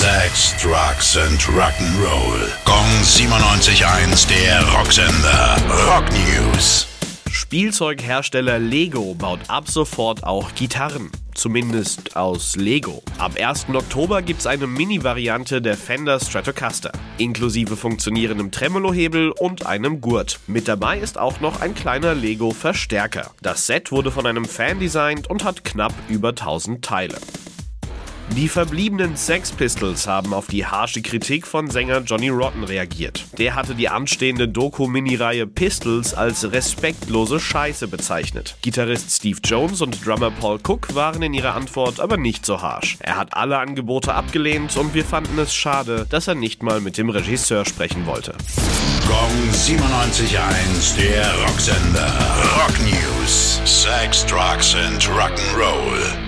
Sex, Drugs and Rock'n'Roll. Gong 97.1, der Rocksender. Rock News. Spielzeughersteller Lego baut ab sofort auch Gitarren. Zumindest aus Lego. Ab 1. Oktober gibt es eine Mini-Variante der Fender Stratocaster, inklusive funktionierendem Tremolohebel und einem Gurt. Mit dabei ist auch noch ein kleiner Lego-Verstärker. Das Set wurde von einem Fan designt und hat knapp über 1000 Teile. Die verbliebenen Sex Pistols haben auf die harsche Kritik von Sänger Johnny Rotten reagiert. Der hatte die anstehende Doku-Mini-Reihe Pistols als respektlose Scheiße bezeichnet. Gitarrist Steve Jones und Drummer Paul Cook waren in ihrer Antwort aber nicht so harsch. Er hat alle Angebote abgelehnt und wir fanden es schade, dass er nicht mal mit dem Regisseur sprechen wollte. Gong 97.1, der Rocksender. Rock News. Sex, Drugs and Rock'n'Roll.